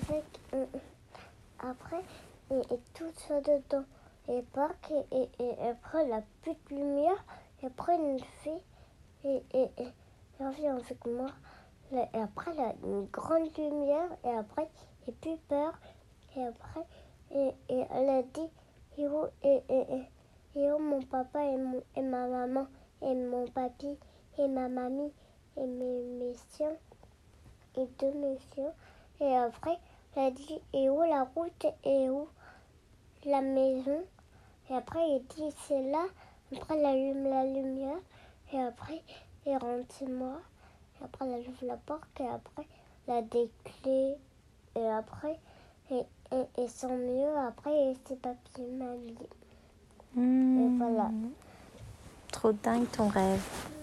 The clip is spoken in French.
avec. euh, après, et, tout ça dedans. Et parc, et, et, et après, la plus de lumière. Et après, une fille. Et, et, elle vient avec moi. Et après, là, une grande lumière. Et après, et plus peur. Et après, et, et elle a dit Et et, et, et, mon papa et, mon, et ma maman et mon papy et ma mamie et mes messieurs et deux messieurs. Et après, elle a dit Et où la route et où? La maison Et après, il dit C'est là. Après, elle allume la lumière. Et après, il rentre chez moi. Et après, elle ouvre la porte. Et après, elle a des clés. Et après, et, et, et son mieux. Après, et ses papiers ma vie. Hmm. voilà. Trop dingue ton rêve.